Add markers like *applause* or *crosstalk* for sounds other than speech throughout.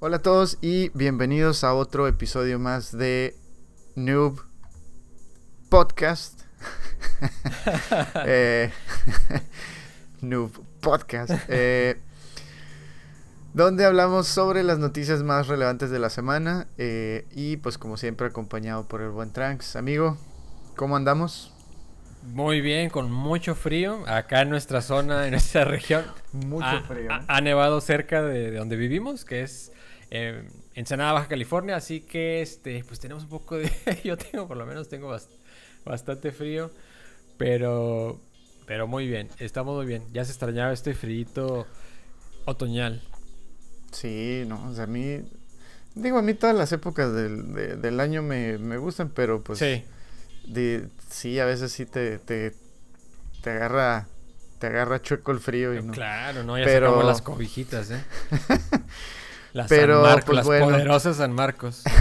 Hola a todos y bienvenidos a otro episodio más de Noob Podcast. *laughs* *laughs* Eh, *laughs* Noob Podcast. eh, donde hablamos sobre las noticias más relevantes de la semana. eh, y pues como siempre acompañado por el buen Tranks. Amigo, ¿cómo andamos? Muy bien, con mucho frío. Acá en nuestra zona, en nuestra región. Mucho ha, frío. ha- ha nevado cerca de, de donde vivimos, que es eh, Ensenada, Baja California. Así que este, pues tenemos un poco de. *laughs* Yo tengo, por lo menos, tengo bast- bastante frío. Pero. Pero muy bien, estamos muy bien. Ya se extrañaba este frío otoñal. Sí, no, o sea, a mí, digo, a mí todas las épocas del, de- del año me, me gustan, pero pues sí, de- sí, a veces sí te, te, te agarra, te agarra chueco el frío y no. claro, ¿no? Ya Pero- sacamos las cobijitas, ¿eh? *laughs* Las Pero, San Marcos, pues, las bueno. poderosas San Marcos. *laughs*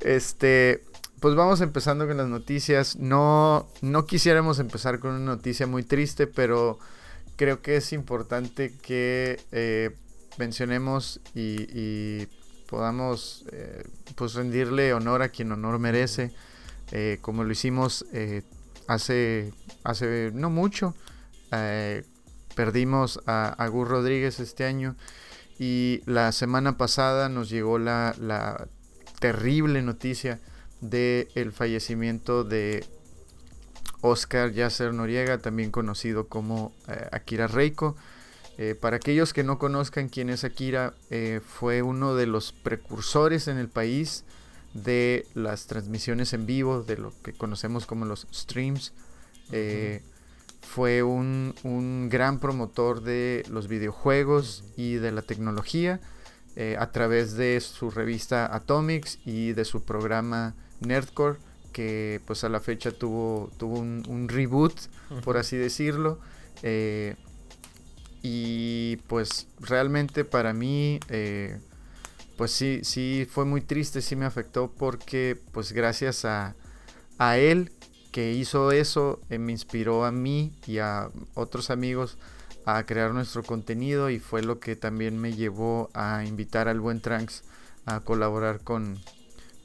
Este, pues vamos empezando con las noticias. No, no quisiéramos empezar con una noticia muy triste, pero creo que es importante que eh, mencionemos y, y podamos eh, pues rendirle honor a quien honor merece, eh, como lo hicimos hace, hace no mucho. Perdimos a, a Gus Rodríguez este año y la semana pasada nos llegó la, terrible noticia de el fallecimiento de Oscar Yasser Noriega, también conocido como eh, Akira Reiko. Eh, para aquellos que no conozcan quién es Akira, eh, fue uno de los precursores en el país de las transmisiones en vivo, de lo que conocemos como los streams. Fue un, un gran promotor de los videojuegos y de la tecnología eh, a través de su revista Atomics y de su programa Nerdcore que pues a la fecha tuvo, tuvo un, un reboot por así decirlo. Eh, y pues realmente para mí eh, pues sí sí fue muy triste sí me afectó porque pues gracias a, a él que hizo eso eh, me inspiró a mí y a otros amigos a crear nuestro contenido y fue lo que también me llevó a invitar al buen Tranks a colaborar con,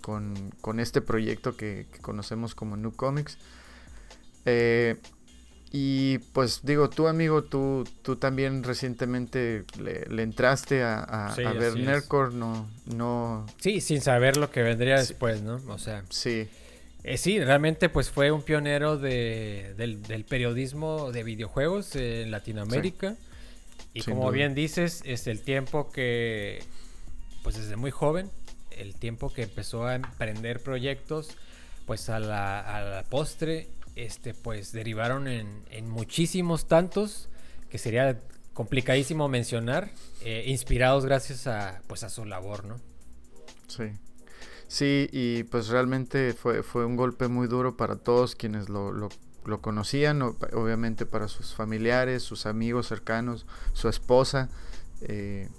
con, con este proyecto que, que conocemos como New Comics. Eh, y pues digo, tú amigo, tú, tú también recientemente le, le entraste a, a- Sí, a ver. Nerdcore, no, no, Sí, sin saber lo que vendría Sí. después, ¿no? O sea, sí, eh, sí, realmente pues fue un pionero de, del, del periodismo de videojuegos en Latinoamérica. Y Sin como duda. bien dices, es el tiempo que, pues desde muy joven, el tiempo que empezó a emprender proyectos, pues a la, a la postre, este, pues derivaron en, en muchísimos tantos, que sería complicadísimo mencionar, eh, inspirados gracias a, pues a su labor, ¿no? Sí. Sí, y pues realmente fue, fue un golpe muy duro para todos quienes lo, lo, lo conocían, obviamente para sus familiares, sus amigos cercanos, su esposa. eh,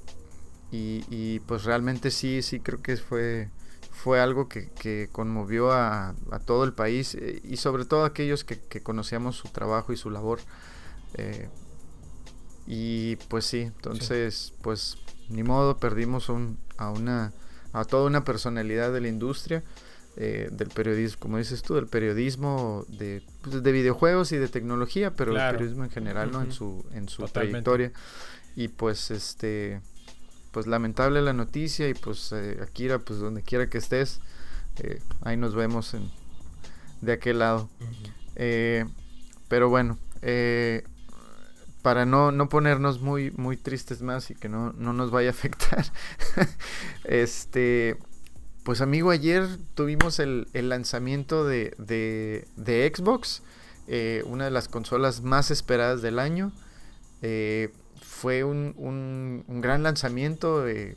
y, y, pues realmente sí, sí creo que fue, fue algo que, que conmovió a, a todo el país eh, y sobre todo a aquellos que, que conocíamos su trabajo y su labor. eh, y pues sí, entonces pues ni modo, perdimos un- a una a toda una personalidad de la industria eh, del periodismo, como dices tú, del periodismo de, pues, de videojuegos y de tecnología, pero Claro. el periodismo en general, ¿no? En su, en su Totalmente. trayectoria. Y pues este pues lamentable la noticia y pues eh, Akira, pues donde quiera que estés, eh, ahí nos vemos en, de aquel lado. Pero bueno, eh, para no, no ponernos muy, muy tristes más y que no, no nos vaya a afectar, *laughs* este, pues amigo, ayer tuvimos el, el lanzamiento de, de, de Xbox, eh, una de las consolas más esperadas del año. Eh, fue un, un- un gran lanzamiento, eh,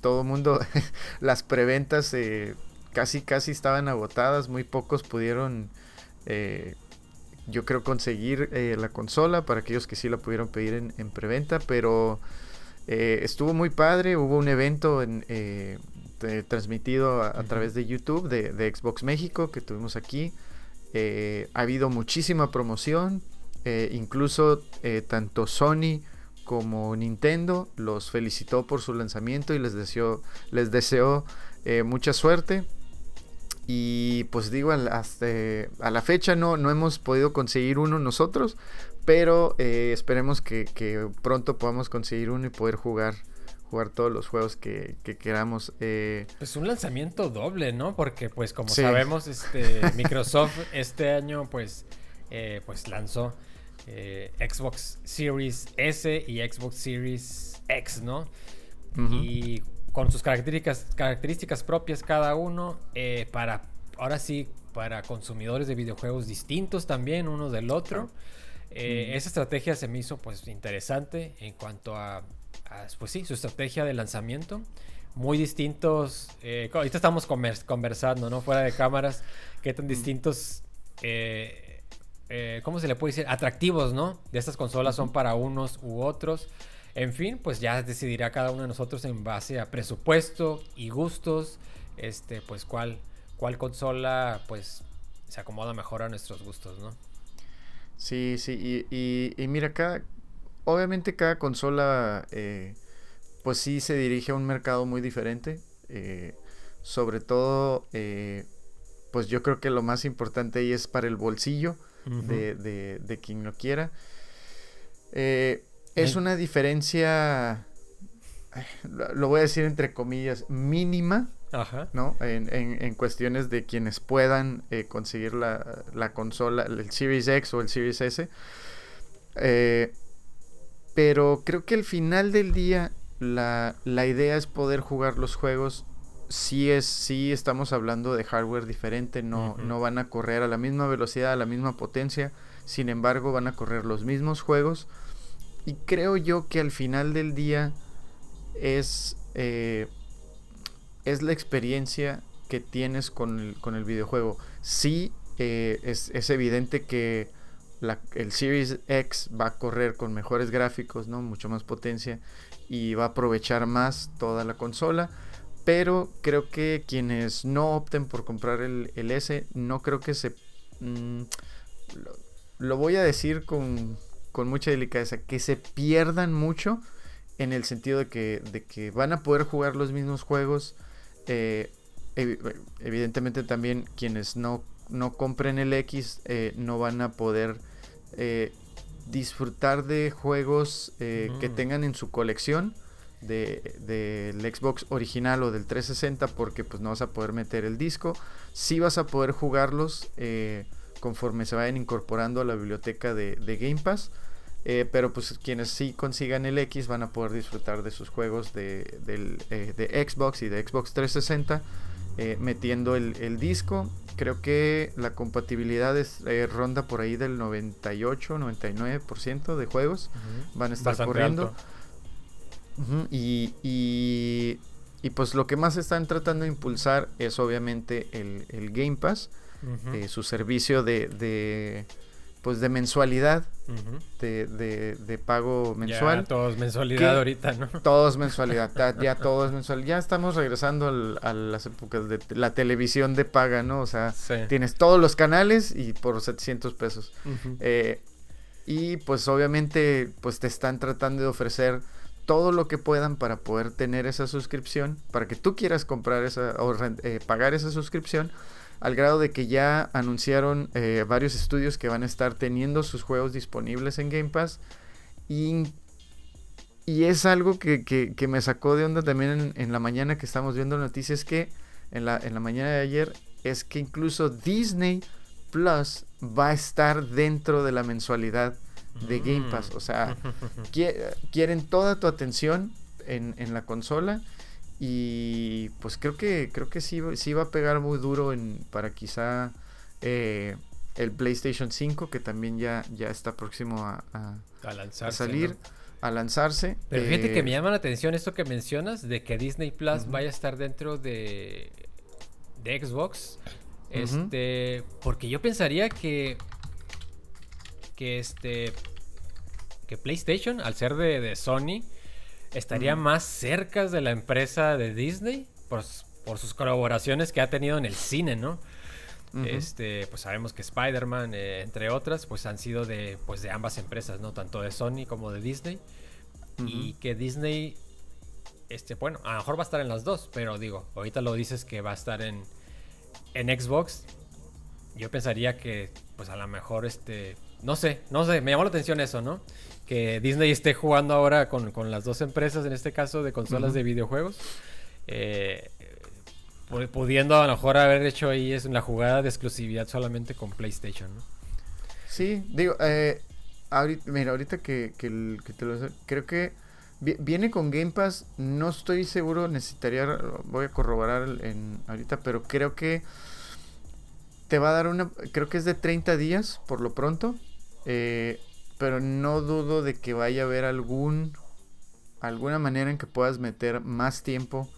todo el mundo, *laughs* las preventas eh, casi, casi estaban agotadas, muy pocos pudieron... yo creo conseguir eh, la consola para aquellos que sí la pudieron pedir en, en preventa, pero eh, estuvo muy padre, hubo un evento en, eh, de- transmitido a, través de YouTube de, de Xbox México que tuvimos aquí. Ha habido muchísima promoción, incluso tanto Sony como Nintendo los felicitó por su lanzamiento y les deseó, les deseó mucha suerte. Y pues digo, hasta a la fecha no, no hemos podido conseguir uno nosotros, pero eh, esperemos que, pronto podamos conseguir uno y poder jugar jugar todos los juegos que, queramos. Eh. Pues un lanzamiento doble, ¿no? Porque pues como sabemos, este *laughs* Microsoft este año pues, pues lanzó eh, Xbox Series S y Xbox Series X, ¿no? Y con sus características, características propias cada uno, eh, para, ahora sí, para consumidores de videojuegos distintos también uno del otro. Eh, esa estrategia se me hizo pues interesante en cuanto a, pues sí, su estrategia de lanzamiento. Muy distintos, ahorita estamos conversando, ¿no? Fuera de cámaras, qué tan distintos eh, ¿cómo se le puede decir? Atractivos, ¿no? De estas consolas son para unos u otros. En fin, pues ya decidirá cada uno de nosotros en base a presupuesto y gustos, este, pues cuál, cuál consola, pues se acomoda mejor a nuestros gustos, ¿no? Sí, sí, y, mira, cada, obviamente cada consola, eh, pues sí se dirige a un mercado muy diferente. Eh, sobre todo, pues yo creo que lo más importante ahí es para el bolsillo de, quien lo quiera. Eh, es una diferencia, lo voy a decir entre comillas, mínima, ¿no? En, cuestiones de quienes puedan eh, conseguir la, consola, el Series X o el Series S. Eh, pero creo que al final del día la, la idea es poder jugar los juegos. Sí es, sí estamos hablando de hardware diferente, no, no van a correr a la misma velocidad, a la misma potencia, sin embargo van a correr los mismos juegos y creo yo que al final del día es, eh, es la experiencia que tienes con el, con el videojuego. Sí eh, es, es, evidente que el Series X va a correr con mejores gráficos, ¿no? mucho más potencia y va a aprovechar más toda la consola pero creo que quienes no opten por comprar el, S, no creo que se... Mm, lo, voy a decir con, mucha delicadeza, que se pierdan mucho en el sentido de que, de que van a poder jugar los mismos juegos. Eh, evidentemente también quienes no, no compren el X eh, no van a poder eh, disfrutar de juegos que tengan en su colección del Xbox original o del 360 porque pues no vas a poder meter el disco. Sí vas a poder jugarlos conforme se vayan incorporando a la biblioteca de, Game Pass. Eh, pero pues quienes sí consigan el X van a poder disfrutar de sus juegos de, eh, Xbox y de Xbox 360 metiendo el, disco. Creo que la compatibilidad es, ronda por ahí del 98-99% de juegos. Van a estar corriendo y, y, pues lo que más están tratando de impulsar es obviamente el, Game Pass, eh, su servicio de, de, pues de mensualidad, de, de, pago mensual. Ya todos mensualidad ahorita, ¿no? *laughs* Todos mensualidad, ya, todos mensual. Ya estamos regresando a las épocas de la televisión de paga, ¿no? O sea, tienes todos los canales y por 700 pesos. Eh, y pues obviamente pues te están tratando de ofrecer todo lo que puedan para poder tener esa suscripción, para que tú quieras comprar esa o eh, pagar esa suscripción, al grado de que ya anunciaron eh, varios estudios que van a estar teniendo sus juegos disponibles en Game Pass. Y, y es algo que, que, me sacó de onda también en, la mañana que estamos viendo noticias, que en la, en la mañana de ayer, es que incluso Disney Plus va a estar dentro de la mensualidad de Game Pass. O sea, *laughs* quieren toda tu atención en, la consola. Y pues creo que creo que sí, sí va a pegar muy duro en, para quizá eh, el PlayStation 5, que también ya, ya está próximo a, a, salir. A lanzarse. Pero fíjate que me eh, llama la atención esto que mencionas de que Disney Plus vaya a estar dentro de, de Xbox. Este, porque yo pensaría que que este que PlayStation, al ser de, Sony, estaría más cerca de la empresa de Disney por, sus colaboraciones que ha tenido en el cine, ¿no? Este, pues sabemos que Spider-Man, eh, entre otras, pues han sido de, pues de ambas empresas, ¿no? Tanto de Sony como de Disney. y que Disney, este, bueno, a lo mejor va a estar en las dos, pero digo, ahorita lo dices que va a estar en, en Xbox. Yo pensaría que, pues a lo mejor, este, no sé, no sé, me llamó la atención eso, ¿no? Que Disney esté jugando ahora con, las dos empresas, en este caso de consolas de videojuegos. Eh, pudiendo a lo mejor haber hecho ahí es una jugada de exclusividad solamente con PlayStation, ¿no? Sí, digo, eh, ahorita, mira, ahorita que, te lo creo que viene con Game Pass, no estoy seguro, necesitaría, voy a corroborar en, ahorita, pero creo que te va a dar una, creo que es de 30 días por lo pronto, eh, pero no dudo de que vaya a haber algún, alguna manera en que puedas meter más tiempo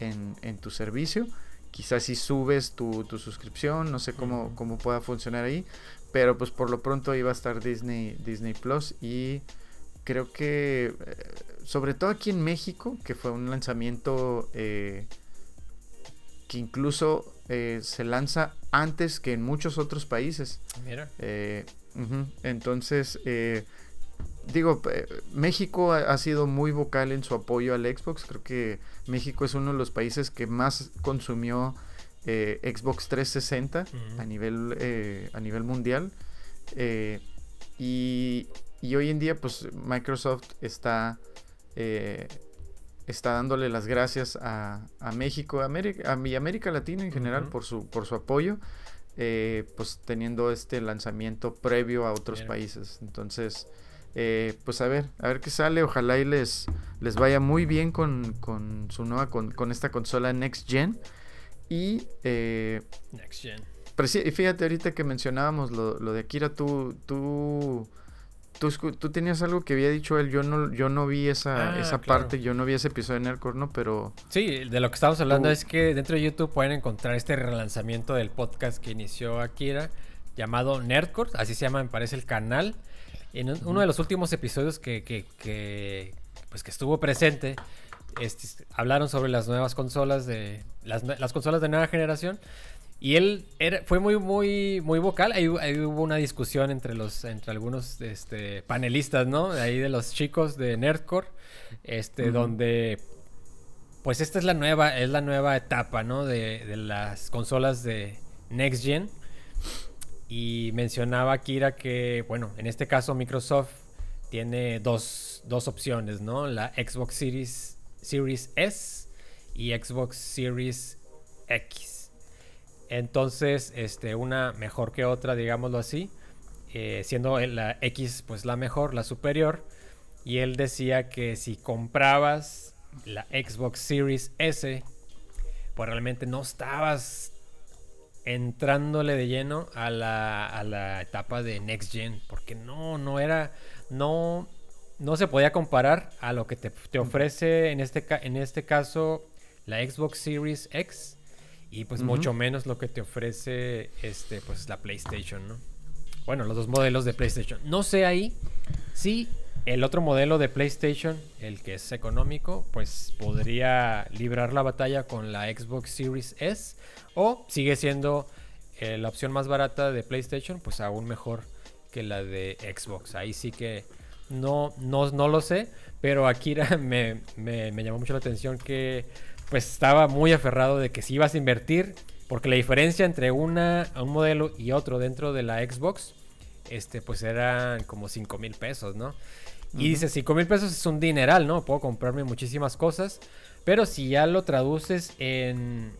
en, en tu servicio. Quizás si subes tu, tu suscripción, no sé cómo, cómo pueda funcionar ahí, pero pues por lo pronto iba a estar Disney, Disney Plus y creo que eh, sobre todo aquí en México, que fue un lanzamiento eh, que incluso eh, se lanza antes que en muchos otros países. Mira. Entonces, digo, México ha, sido muy vocal en su apoyo al Xbox. Creo que México es uno de los países que más consumió eh, Xbox 360 a, nivel, eh, a nivel mundial. Eh, y, hoy en día, pues Microsoft está, está dándole las gracias a, México, a América, a mi América Latina en general por, su, por su apoyo. Pues teniendo este lanzamiento previo a otros países. Entonces, pues a ver, a ver qué sale. Ojalá y les, les vaya muy bien con, su nueva, con, con, esta consola Next Gen. Y. Eh, Next Gen. fíjate, ahorita que mencionábamos lo, de Akira, tú, tú, tú, tenías algo que había dicho él. Yo no, yo no vi esa, ah, esa parte, yo no vi ese episodio de Nerdcore, ¿no? Pero. Sí, de lo que estamos hablando es que dentro de YouTube pueden encontrar este relanzamiento del podcast que inició Akira, llamado Nerdcore, así se llama, me parece, el canal. En uno de los últimos episodios que, que, que, pues que estuvo presente, este, hablaron sobre las nuevas consolas de las, consolas de nueva generación y él fue muy muy muy vocal. Ahí, hubo una discusión entre los entre algunos este, panelistas no ahí de los chicos de Nerdcore este donde pues esta es la nueva es la nueva etapa no de, de las consolas de next gen. Y mencionaba Kira que bueno en este caso Microsoft tiene dos, dos opciones no la Xbox Series Series S y Xbox Series X. Entonces, este, una mejor que otra, digámoslo así. Eh, siendo la X pues la mejor, la superior. Y él decía que si comprabas la Xbox Series S, pues realmente no estabas entrándole de lleno a la, a la etapa de Next Gen. Porque no, no era, no, no se podía comparar a lo que te, ofrece en este, en este caso la Xbox Series X y pues mucho menos lo que te ofrece este pues la PlayStation, ¿no? Bueno, los dos modelos de PlayStation. No sé ahí si el otro modelo de PlayStation, el que es económico, pues podría librar la batalla con la Xbox Series S o sigue siendo eh, la opción más barata de PlayStation, pues aún mejor que la de Xbox. Ahí sí que no, no, no lo sé, pero Akira *laughs* me, me, llamó mucho la atención que pues estaba muy aferrado de que si ibas a invertir, porque la diferencia entre una, un modelo y otro dentro de la Xbox, este, pues eran como 5 mil pesos, ¿no? Y dice, 5 mil pesos es un dineral, ¿no? Puedo comprarme muchísimas cosas, pero si ya lo traduces en,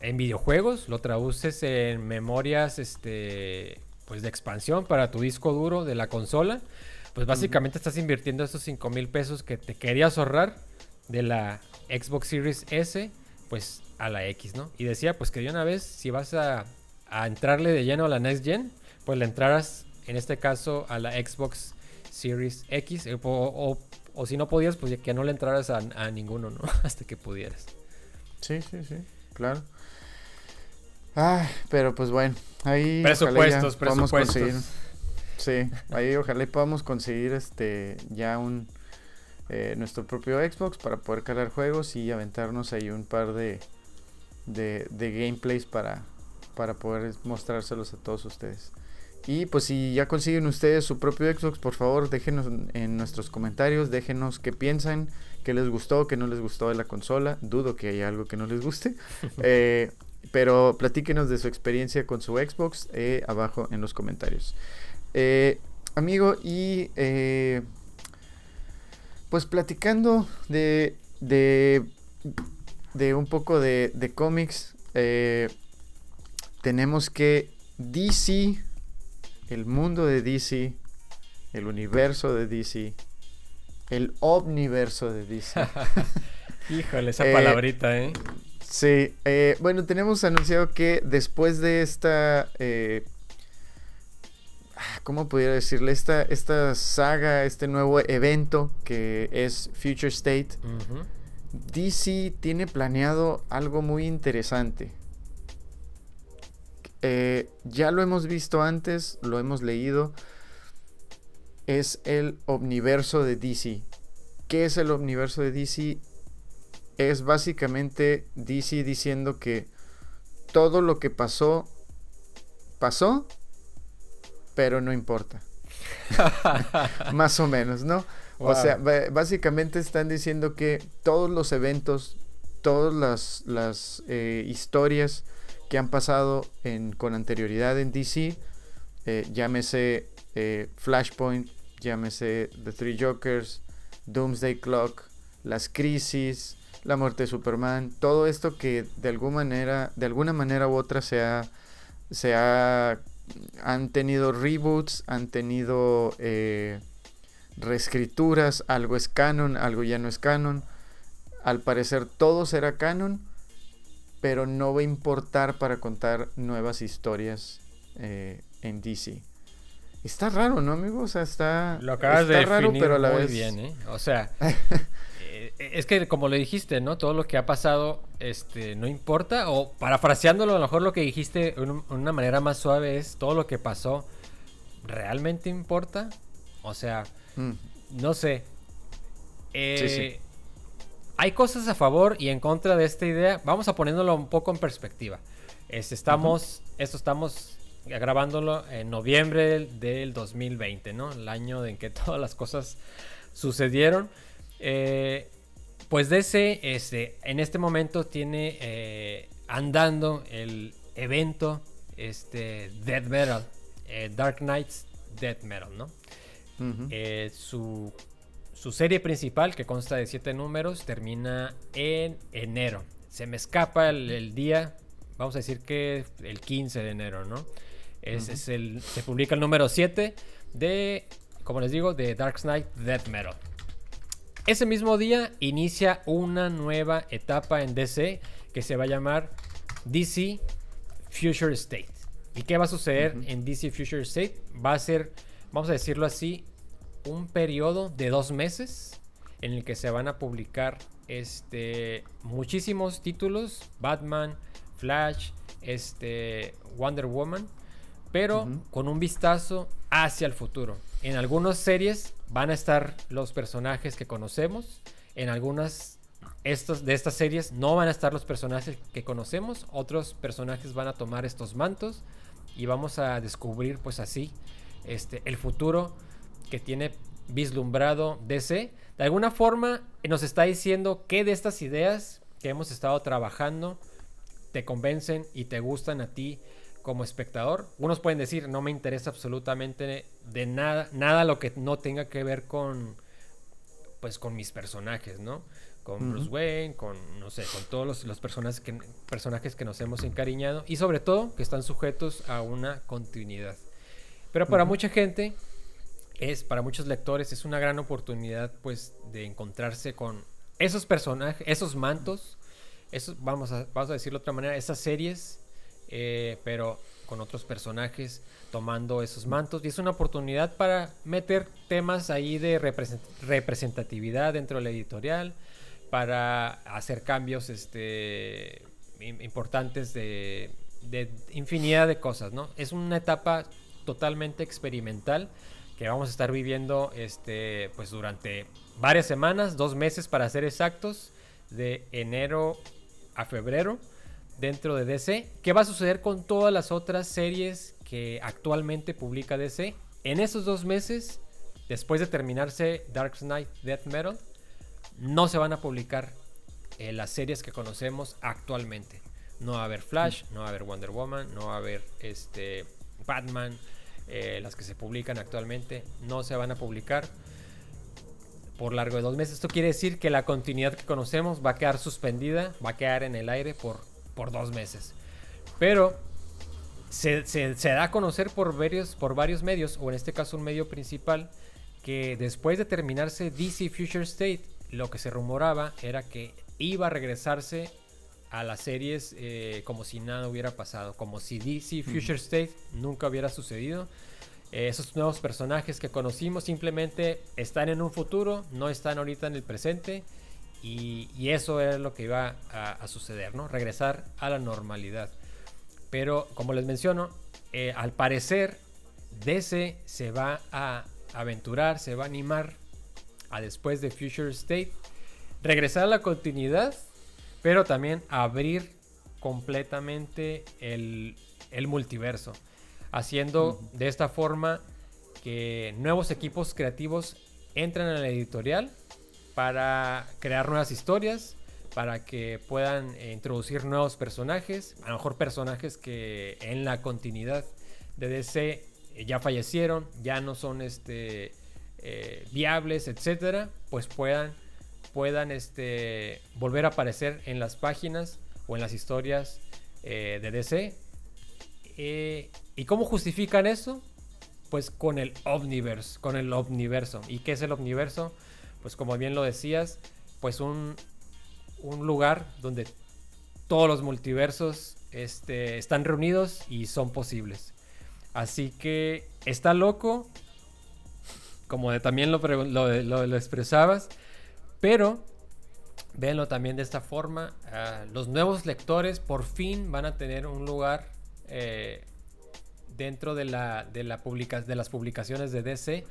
en videojuegos, lo traduces en memorias, este, pues de expansión para tu disco duro de la consola, pues básicamente estás invirtiendo esos 5 mil pesos que te querías ahorrar de la Xbox Series S, pues a la X, ¿no? Y decía, pues que de una vez, si vas a, entrarle de lleno a la Next Gen, pues le entraras, en este caso, a la Xbox Series X, eh, o, si no podías, pues que no le entraras a, ninguno, ¿no? *laughs* Hasta que pudieras. Sí, sí, sí, claro. Ah, pero pues bueno, ahí... Presupuestos, presupuestos. Sí, ahí ojalá podamos conseguir este ya un eh, nuestro propio Xbox para poder cargar juegos y aventarnos ahí un par de, de, gameplays para, para poder mostrárselos a todos ustedes. y pues si ya consiguen ustedes su propio Xbox, por favor déjenos en nuestros comentarios, déjenos qué piensan, qué les gustó, qué no les gustó de la consola. Dudo que haya algo que no les guste. *laughs* Eh, pero platíquenos de su experiencia con su Xbox eh, abajo en los comentarios. Eh, amigo, y pues platicando de, de, de un poco de, de cómics, tenemos que DC el mundo de DC, el universo de DC, el omniverso de DC. *laughs* Híjole, esa palabrita, ¿eh? Sí, eh, bueno, tenemos anunciado que después de esta, eh, ¿cómo pudiera decirle? Esta, esta saga, este nuevo evento que es Future State, DC tiene planeado algo muy interesante. Eh, ya lo hemos visto antes, lo hemos leído. Es el omniverso de DC. ¿Qué es el omniverso de DC? Es básicamente DC diciendo que todo lo que pasó, pasó, pero no importa. *laughs* Más o menos, ¿no? O sea, básicamente están diciendo que todos los eventos, todas las, las eh, historias que han pasado con anterioridad en DC, eh, llámese eh, Flashpoint, llámese The Three Jokers, Doomsday Clock, las crisis, la muerte de Superman, todo esto que de alguna manera, de alguna manera u otra se ha, se ha han tenido reboots, han tenido eh, reescrituras, algo es canon, algo ya no es canon. Al parecer todo será canon pero no va a importar para contar nuevas historias eh, en DC. Está raro, ¿no, amigo? O sea, está, Lo acabas de raro, pero a la muy bien, ¿eh? O sea, *laughs* es que como le dijiste, ¿no? Todo lo que ha pasado, este, no importa. O parafraseándolo, a lo mejor lo que dijiste de una manera más suave es todo lo que pasó, ¿realmente importa? O sea, mm. no sé. sí, sí. Eh, hay cosas a favor y en contra de esta idea. Vamos a poniéndolo un poco en perspectiva. estamos, esto estamos grabándolo en noviembre del, 2020, ¿no? El año en que *laughs* todas las cosas sucedieron. Eh, pues DC este, en este momento tiene eh, andando el evento este, Dead Metal, eh, Dark Knights Dead Metal, ¿no? su su serie principal, que consta de siete números, termina en enero. Se me escapa el, día, vamos a decir que el 15 de enero, ¿no? Es, el, se publica el número 7 de, como les digo, de Dark Knight Death Metal. Ese mismo día inicia una nueva etapa en DC que se va a llamar DC Future State. ¿Y qué va a suceder en DC Future State? Va a ser, vamos a decirlo así, un periodo de dos meses en el que se van a publicar este, muchísimos títulos, Batman, Flash, este, Wonder Woman, pero con un vistazo hacia el futuro. En algunas series van a estar los personajes que conocemos, en algunas de estas series no van a estar los personajes que conocemos, otros personajes van a tomar estos mantos y vamos a descubrir pues así este, el futuro que tiene vislumbrado DC, de alguna forma nos está diciendo que de estas ideas que hemos estado trabajando te convencen y te gustan a ti como espectador. Unos pueden decir, no me interesa absolutamente de nada, nada lo que no tenga que ver con, pues, con mis personajes, ¿no? Con Bruce Wayne, con, no sé, con todos los, personajes, que, personajes que nos hemos encariñado y sobre todo que están sujetos a una continuidad. Pero para mucha gente es para muchos lectores es una gran oportunidad pues de encontrarse con esos personajes, esos mantos, esos, vamos, a, vamos a decirlo de otra manera, esas series, eh, pero con otros personajes tomando esos mantos. Y es una oportunidad para meter temas ahí de representatividad dentro de la editorial, para hacer cambios este, importantes de, de infinidad de cosas, ¿no? Es una etapa totalmente experimental que vamos a estar viviendo este, pues durante varias semanas, dos meses para ser exactos, de enero a febrero dentro de DC. ¿Qué va a suceder con todas las otras series que actualmente publica DC. En esos dos meses, después de terminarse Dark Knight Death Metal, no se van a publicar eh, las series que conocemos actualmente. No va a haber Flash, no va a haber Wonder Woman, no va a haber este, Batman, eh, las que se publican actualmente, no se van a publicar por largo de dos meses. Esto quiere decir que la continuidad que conocemos va a quedar suspendida, va a quedar en el aire por, por dos meses. Pero se, da a conocer por varios, por varios medios, o en este caso un medio principal, que después de terminarse DC Future State, lo que se rumoraba era que iba a regresarse a las series eh, como si nada hubiera pasado, como si DC Future State nunca hubiera sucedido. Eh, esos nuevos personajes que conocimos simplemente están en un futuro, no están ahorita en el presente. Y, eso es lo que iba a, suceder, ¿no? Regresar a la normalidad. Pero como les menciono, eh, al parecer DC se va a aventurar, se va a animar a después de Future State, regresar a la continuidad, pero también abrir completamente el, el multiverso haciendo de esta forma que nuevos equipos creativos entren a la editorial para crear nuevas historias, para que puedan eh, introducir nuevos personajes, a lo mejor personajes que en la continuidad de DC eh, ya fallecieron, ya no son este, eh, viables, etcétera, pues puedan, puedan este, volver a aparecer en las páginas o en las historias de DC ¿Y cómo justifican eso? Pues con el Omniverse, con el Omniverso. ¿Y qué es el Omniverso? Pues como bien lo decías, pues un, un lugar donde todos los multiversos este, están reunidos y son posibles. Así que está loco, como también lo, lo, expresabas, pero véanlo también de esta forma. Ah, los nuevos lectores por fin van a tener un lugar eh, dentro de, la, de, la de las publicaciones de DC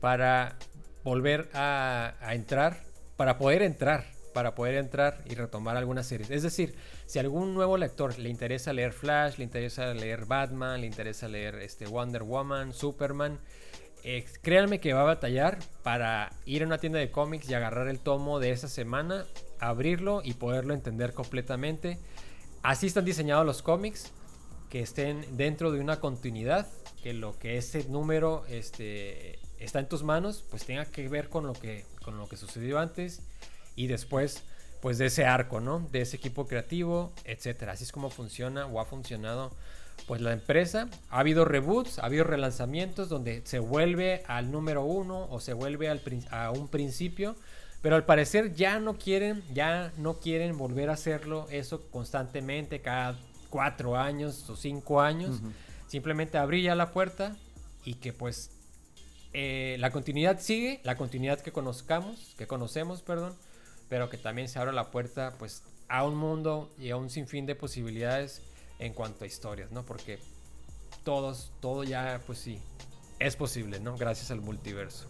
para volver a, entrar, para poder entrar, para poder entrar y retomar algunas series. Es decir, si algún nuevo lector le interesa leer Flash, le interesa leer Batman, le interesa leer este, Wonder Woman, Superman, eh, créanme que va a batallar para ir a una tienda de cómics y agarrar el tomo de esa semana, abrirlo y poderlo entender completamente. Así están diseñados los cómics que estén dentro de una continuidad, que lo que ese número este, está en tus manos, pues tenga que ver con lo que, con lo que sucedió antes y después pues de ese arco, ¿no? De ese equipo creativo, etcétera. Así es como funciona o ha funcionado pues la empresa. Ha habido reboots, ha habido relanzamientos donde se vuelve al número uno o se vuelve al, a un principio. Pero al parecer ya no quieren, ya no quieren volver a hacerlo eso constantemente cada cuatro años o cinco años. Simplemente abrir ya la puerta y que pues eh, la continuidad sigue, la continuidad que conozcamos, que conocemos, perdón, pero que también se abra la puerta pues a un mundo y a un sinfín de posibilidades en cuanto a historias, ¿no? Porque todos, todo ya pues sí, es posible, ¿no? Gracias al multiverso.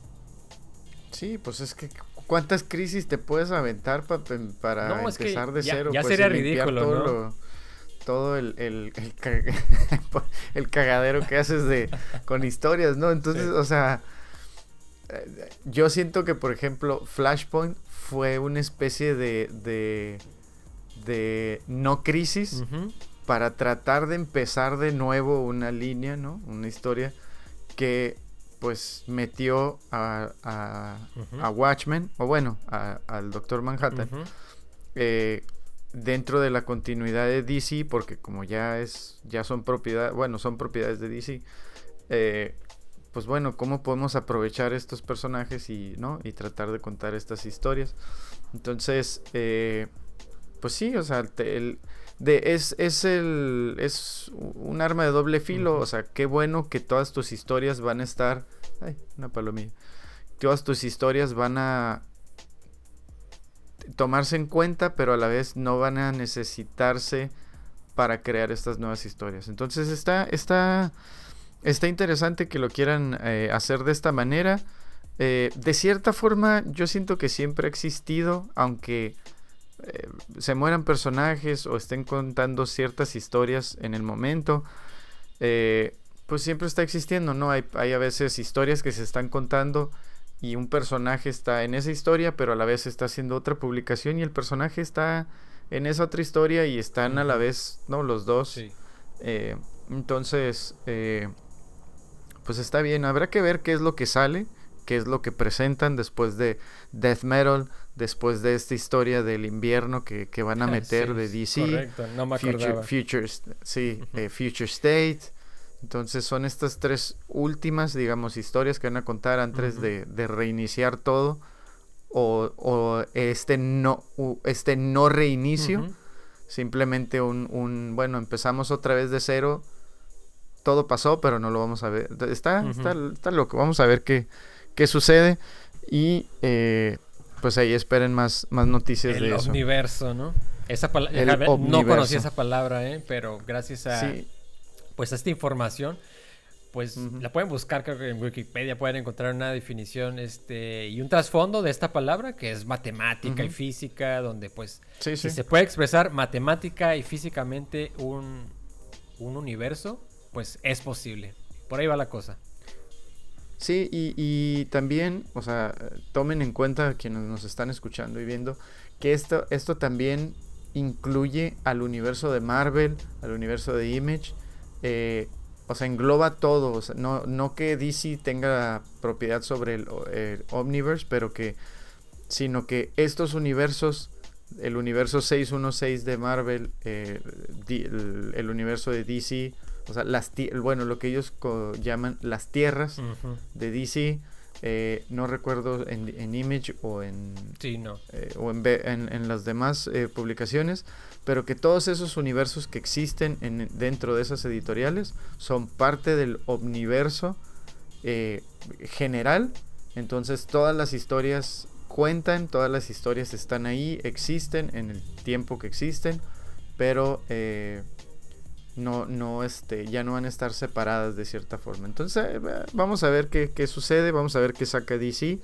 Sí, pues es que cuántas crisis te puedes aventar para empezar de cero. Ya pues, sería ridículo, ¿no? Todo el, el, *laughs* el, cagadero que haces de con *laughs* historias, ¿no? Entonces, o sea, eh, yo siento que, por ejemplo, Flashpoint fue una especie de, de, de no crisis para tratar de empezar de nuevo una línea, ¿no? Una historia que pues metió a, a, Watchmen, o bueno, al Doctor Manhattan, eh, dentro de la continuidad de DC, porque como ya es, ya son propiedad, bueno, son propiedades de DC, eh, pues bueno, cómo podemos aprovechar estos personajes y, ¿no? Y tratar de contar estas historias. Entonces, eh, pues sí, o sea, el, de, es, es, el, es un arma de doble filo, o sea, qué bueno que todas tus historias van a estar, ay, una palomilla, todas tus historias van a tomarse en cuenta, pero a la vez no van a necesitarse para crear estas nuevas historias. Entonces está, está, está interesante que lo quieran eh, hacer de esta manera. Eh, de cierta forma, yo siento que siempre ha existido, aunque eh, se mueran personajes o estén contando ciertas historias en el momento. pues siempre está existiendo, ¿no? Hay, hay a veces historias que se están contando y un personaje está en esa historia, pero a la vez está haciendo otra publicación y el personaje está en esa otra historia y están a la vez, ¿no? Los dos. Sí. Eh, entonces, eh, pues está bien. Habrá que ver qué es lo que sale, qué es lo que presentan después de Death Metal, después de esta historia del invierno que, que van a meter Sí, de DC. Correcto, no me Future, acordaba. Future, sí, eh, Future State. Entonces son estas tres últimas, digamos, historias que van a contar antes de, de reiniciar todo. O, o este no este no reinicio. Simplemente un, un, bueno, empezamos otra vez de cero. Todo pasó, pero no lo vamos a ver. Está, está, está loco. Vamos a ver qué, qué sucede. Y eh, pues ahí esperen más, más noticias El de eso. omniverso, ¿no? Esa El no omniverso. conocía esa palabra, ¿eh? Pero gracias a Sí, pues esta información, pues la pueden buscar, creo que en Wikipedia pueden encontrar una definición este y un trasfondo de esta palabra que es matemática y física, donde pues sí, si sí. se puede expresar matemática y físicamente un, un universo, pues es posible. Por ahí va la cosa. Sí, y, y también, o sea, tomen en cuenta quienes nos están escuchando y viendo que esto, esto también incluye al universo de Marvel, al universo de Image, eh, o sea, engloba todo, o sea, no, no que DC tenga propiedad sobre el, el Omniverse, pero que, sino que estos universos, el universo 616 de Marvel, eh, di- el, el universo de DC, o sea, las bueno, lo que ellos llaman las tierras, de DC. eh, no recuerdo en, en Image o en, Sí, no. eh, o en, en- en las demás publicaciones, pero que todos esos universos que existen en- dentro de esas editoriales son parte del omniverso eh, general. Entonces todas las historias cuentan, todas las historias están ahí, existen en el tiempo que existen, pero eh, no, no, este, ya no van a estar separadas de cierta forma. Entonces, eh, vamos a ver qué, qué sucede, vamos a ver qué saca DC.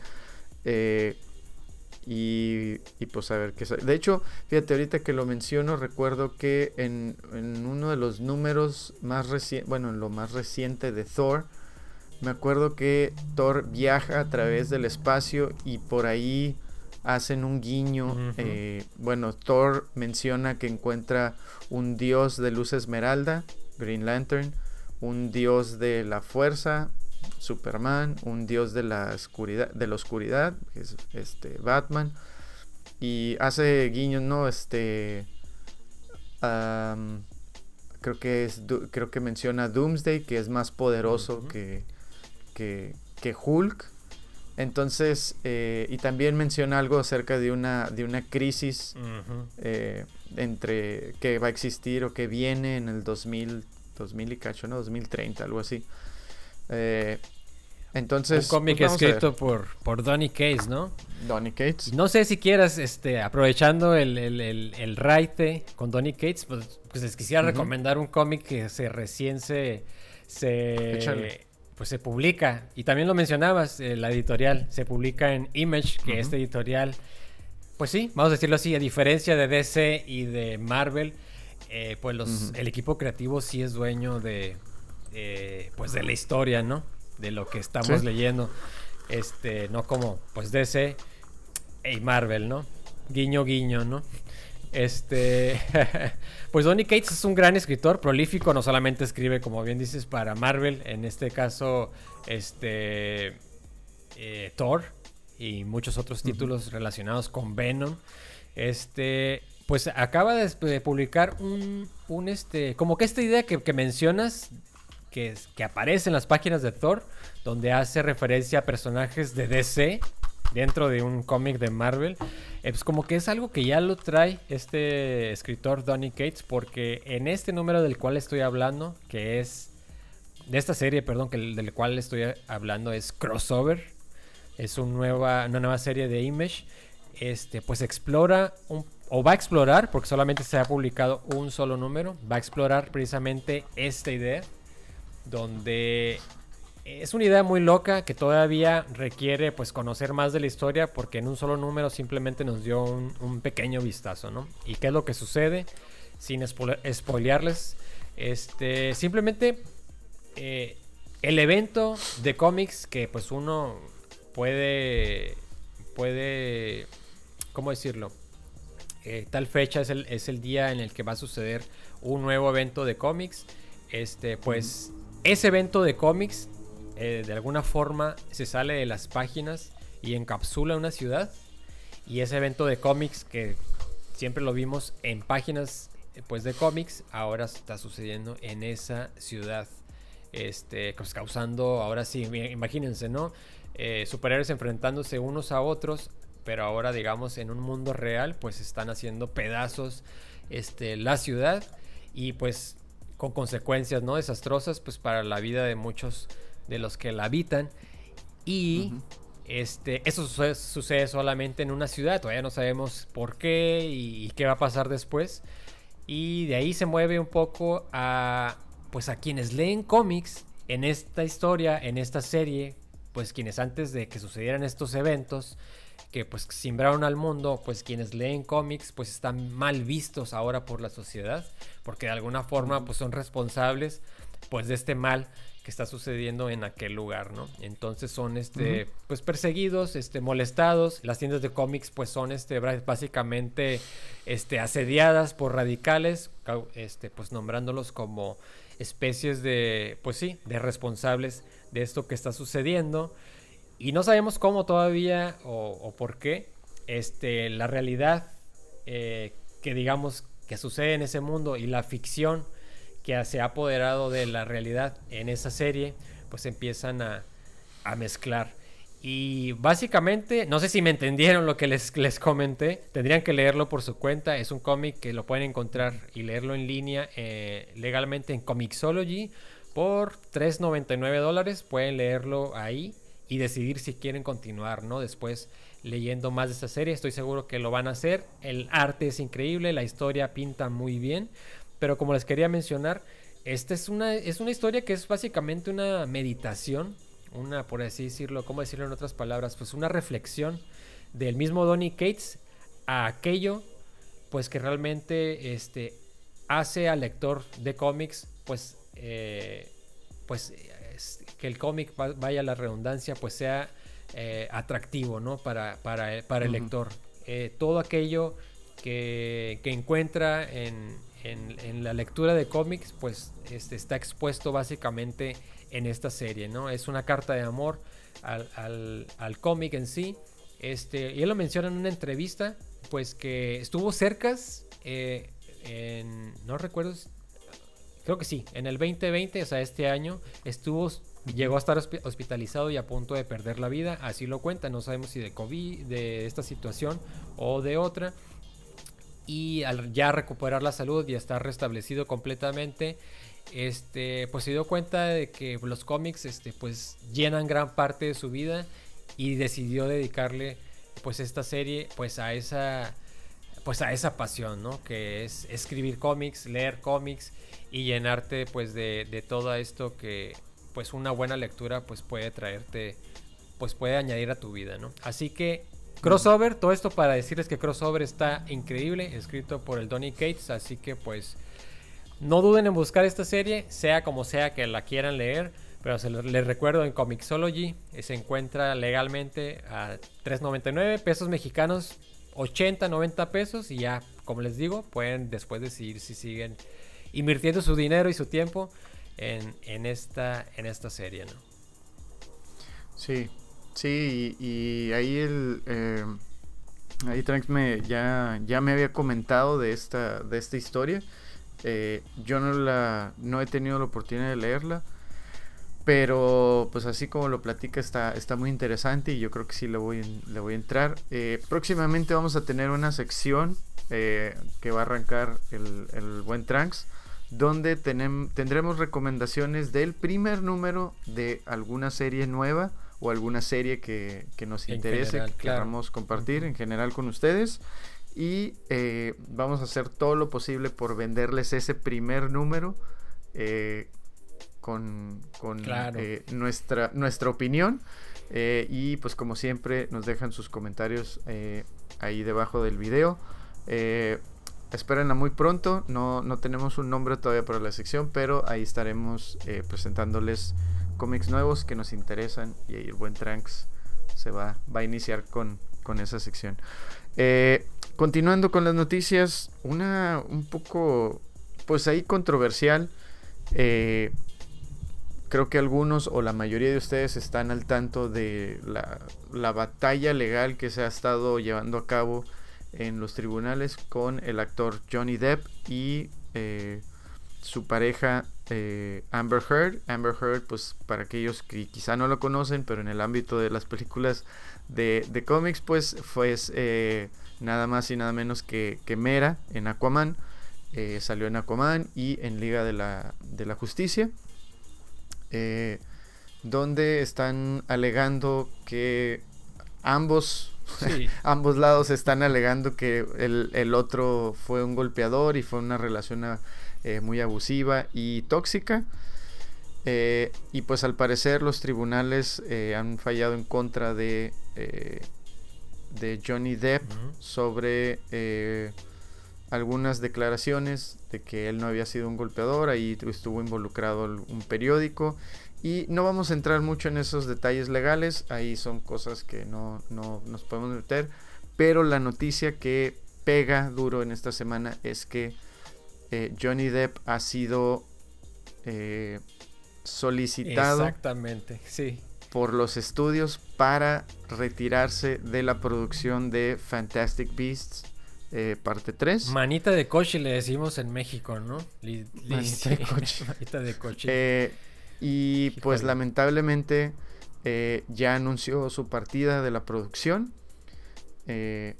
Y, y pues a ver qué sale. De hecho, fíjate, ahorita que lo menciono, recuerdo que en, en uno de los números más recientes, bueno, en lo más reciente de Thor, me acuerdo que Thor viaja a través del espacio y por ahí hacen un guiño. Eh, bueno, Thor menciona que encuentra un dios de luz esmeralda, Green Lantern, un dios de la fuerza, Superman, un dios de la oscuridad, de la oscuridad, que es este Batman, y hace guiños, no, este, am, creo que es, creo que menciona Doomsday, que es más poderoso que, que, que Hulk. Entonces, eh, y también menciona algo acerca de una, de una crisis eh, entre que va a existir o que viene en el 2000, 2000 y cacho, ¿no? 2030, algo así. Eh, entonces, un cómic pues, ver. escrito por, por Donny Case, ¿no? Donny Cates. No sé si quieras, este, aprovechando el, el, el, el raite con Donny Cates, pues, pues les quisiera recomendar un cómic que se recién se, se, Échale. pues se publica. Y también lo mencionabas, eh, la editorial, se publica en Image, que Ujú. esta editorial, pues sí, vamos a decirlo así, a diferencia de DC y de Marvel, eh, pues los, el equipo creativo sí es dueño de, eh, pues de la historia, ¿no? De lo que estamos Sí. leyendo. Este, no como, pues DC y Marvel, ¿no? Guiño, guiño, ¿no? Este, *laughs* pues Donny Cates es un gran escritor, prolífico, no solamente escribe, como bien dices, para Marvel, en este caso, este, eh, Thor y muchos otros títulos relacionados con Venom. Este, pues acaba de, de publicar un, un, este, como que esta idea que, que mencionas, que, es- aparece en las páginas de Thor, donde hace referencia a personajes de DC dentro de un cómic de Marvel. Eh, pues como que es algo que ya lo trae este escritor Donny Cates, porque en este número del cual estoy hablando, que es de esta serie, perdón, que el- del cual estoy hablando es Crossover, es un nueva, una nueva serie de Image, este, pues explora o va a explorar, porque solamente se ha publicado un solo número, va a explorar precisamente esta idea, donde es una idea muy loca que todavía requiere pues conocer más de la historia porque en un solo número simplemente nos dio un, pequeño vistazo, ¿no? ¿Y qué es lo que sucede? Sin spoile- spoilearles, este, simplemente eh, el evento de cómics que pues uno puede, puede, ¿cómo decirlo? Eh, tal fecha es el, es el día en el que va a suceder un nuevo evento de cómics. Este, pues ese evento de cómics eh, de alguna forma se sale de las páginas y encapsula una ciudad. Y ese evento de cómics que siempre lo vimos en páginas pues de cómics, ahora está sucediendo en esa ciudad. Este, pues causando, ahora sí, imagínense, ¿no? Eh, superhéroes enfrentándose unos a otros, pero ahora digamos en un mundo real, pues están haciendo pedazos este, la ciudad y pues con consecuencias, ¿no? Desastrosas, pues para la vida de muchos de los que la habitan. Y este, eso sucede, solamente en una ciudad, todavía no sabemos por qué y, qué va a pasar después. Y de ahí se mueve un poco a, pues a quienes leen cómics en esta historia, en esta serie, pues quienes antes de que sucedieran estos eventos, que pues simbraron al mundo, pues quienes leen cómics pues están mal vistos ahora por la sociedad, porque de alguna forma pues son responsables pues de este mal que está sucediendo en aquel lugar, ¿no? Entonces son este pues perseguidos, este molestados, las tiendas de cómics pues son este básicamente este asediadas por radicales, este pues nombrándolos como especies de pues sí, de responsables de esto que está sucediendo y no sabemos cómo todavía o, por qué este la realidad eh, que digamos que sucede en ese mundo y la ficción que se ha apoderado de la realidad en esa serie, pues empiezan a, mezclar. Y básicamente, no sé si me entendieron lo que les, les comenté, tendrían que leerlo por su cuenta. Es un cómic que lo pueden encontrar y leerlo en línea eh, legalmente en Comixology por 3.99 dólares. Pueden leerlo ahí y decidir si quieren continuar, ¿no? Después leyendo más de esta serie. Estoy seguro que lo van a hacer. El arte es increíble, la historia pinta muy bien. Pero como les quería mencionar, esta es una, es una historia que es básicamente una meditación, una, por así decirlo, ¿cómo decirlo en otras palabras? Pues una reflexión del mismo Donny Cates a aquello, pues que realmente este, hace al lector de cómics, pues, eh, pues que el cómic, vaya la redundancia, pues sea eh, atractivo, ¿no? Para, para, para el lector. Eh, todo aquello que, que encuentra en, en, la lectura de cómics, pues este, está expuesto básicamente en esta serie, ¿no? Es una carta de amor al, al, cómic en sí. Este, y él lo menciona en una entrevista, pues que estuvo cerca, eh, en, no recuerdo, creo que sí, en el 2020, o sea, este año, estuvo, llegó a estar hospitalizado y a punto de perder la vida, así lo cuenta, no sabemos si de COVID, de esta situación o de otra y al ya recuperar la salud y estar restablecido completamente, este, pues se dio cuenta de que los cómics, este, pues llenan gran parte de su vida y decidió dedicarle, pues esta serie, pues a esa, pues a esa pasión, ¿no? Que es escribir cómics, leer cómics y llenarte, pues de, de todo esto que, pues una buena lectura, pues puede traerte, pues puede añadir a tu vida, ¿no? Así que Crossover, todo esto para decirles que Crossover está increíble, escrito por el Donny Cates, así que pues no duden en buscar esta serie, sea como sea que la quieran leer, pero se les, recuerdo en Comixology eh, se encuentra legalmente a 3.99 pesos mexicanos, 80, 90 pesos y ya, como les digo, pueden después decidir si siguen invirtiendo su dinero y su tiempo en, esta, en esta serie, ¿no? Sí, Sí, y, ahí el eh, ahí Tranks me ya, ya me había comentado de esta, de esta historia. Eh, yo no la no he tenido la oportunidad de leerla. Pero pues así como lo platica está, está muy interesante y yo creo que sí le voy, le voy a entrar. Eh, próximamente vamos a tener una sección que va a arrancar el, el buen Tranks donde tendremos recomendaciones del primer número de alguna serie nueva o alguna serie que, nos interese, que queramos compartir en general con ustedes. Y eh, vamos a hacer todo lo posible por venderles ese primer número eh, con, eh, nuestra, nuestra opinión. y pues como siempre nos dejan sus comentarios ahí debajo del video. Espérenla muy pronto. No, no tenemos un nombre todavía para la sección, pero ahí estaremos eh, presentándoles cómics nuevos que nos interesan y ahí el buen Tranks se va, va a iniciar con, con esa sección. Eh, continuando con las noticias, una un poco, pues ahí controversial. Eh, creo que algunos o la mayoría de ustedes están al tanto de la, la, batalla legal que se ha estado llevando a cabo en los tribunales con el actor Johnny Depp y eh, su pareja eh, Amber Heard. Amber Heard, pues para aquellos que quizá no lo conocen, pero en el ámbito de las películas de, de cómics, pues fue eh, nada más y nada menos que, que Mera en Aquaman. Salió en Aquaman y en Liga de la, de la Justicia. Donde están alegando que ambos Sí. *laughs* ambos lados están alegando que el, el, otro fue un golpeador y fue una relación eh, muy abusiva y tóxica. Eh, y pues al parecer los tribunales eh, han fallado en contra de, de Johnny Depp uh -huh. sobre algunas declaraciones de que él no había sido un golpeador, ahí estuvo involucrado un periódico y no vamos a entrar mucho en esos detalles legales, ahí son cosas que no, no nos podemos meter, pero la noticia que pega duro en esta semana es que eh, Johnny Depp ha sido eh, solicitado Exactamente, sí. por los estudios para retirarse de la producción de Fantastic Beasts eh, parte 3. Manita de coche le decimos en México, ¿no? Li, Manita de coche. *laughs* Manita de coche. Eh, y Híjole. pues lamentablemente eh, ya anunció su partida de la producción. Eh,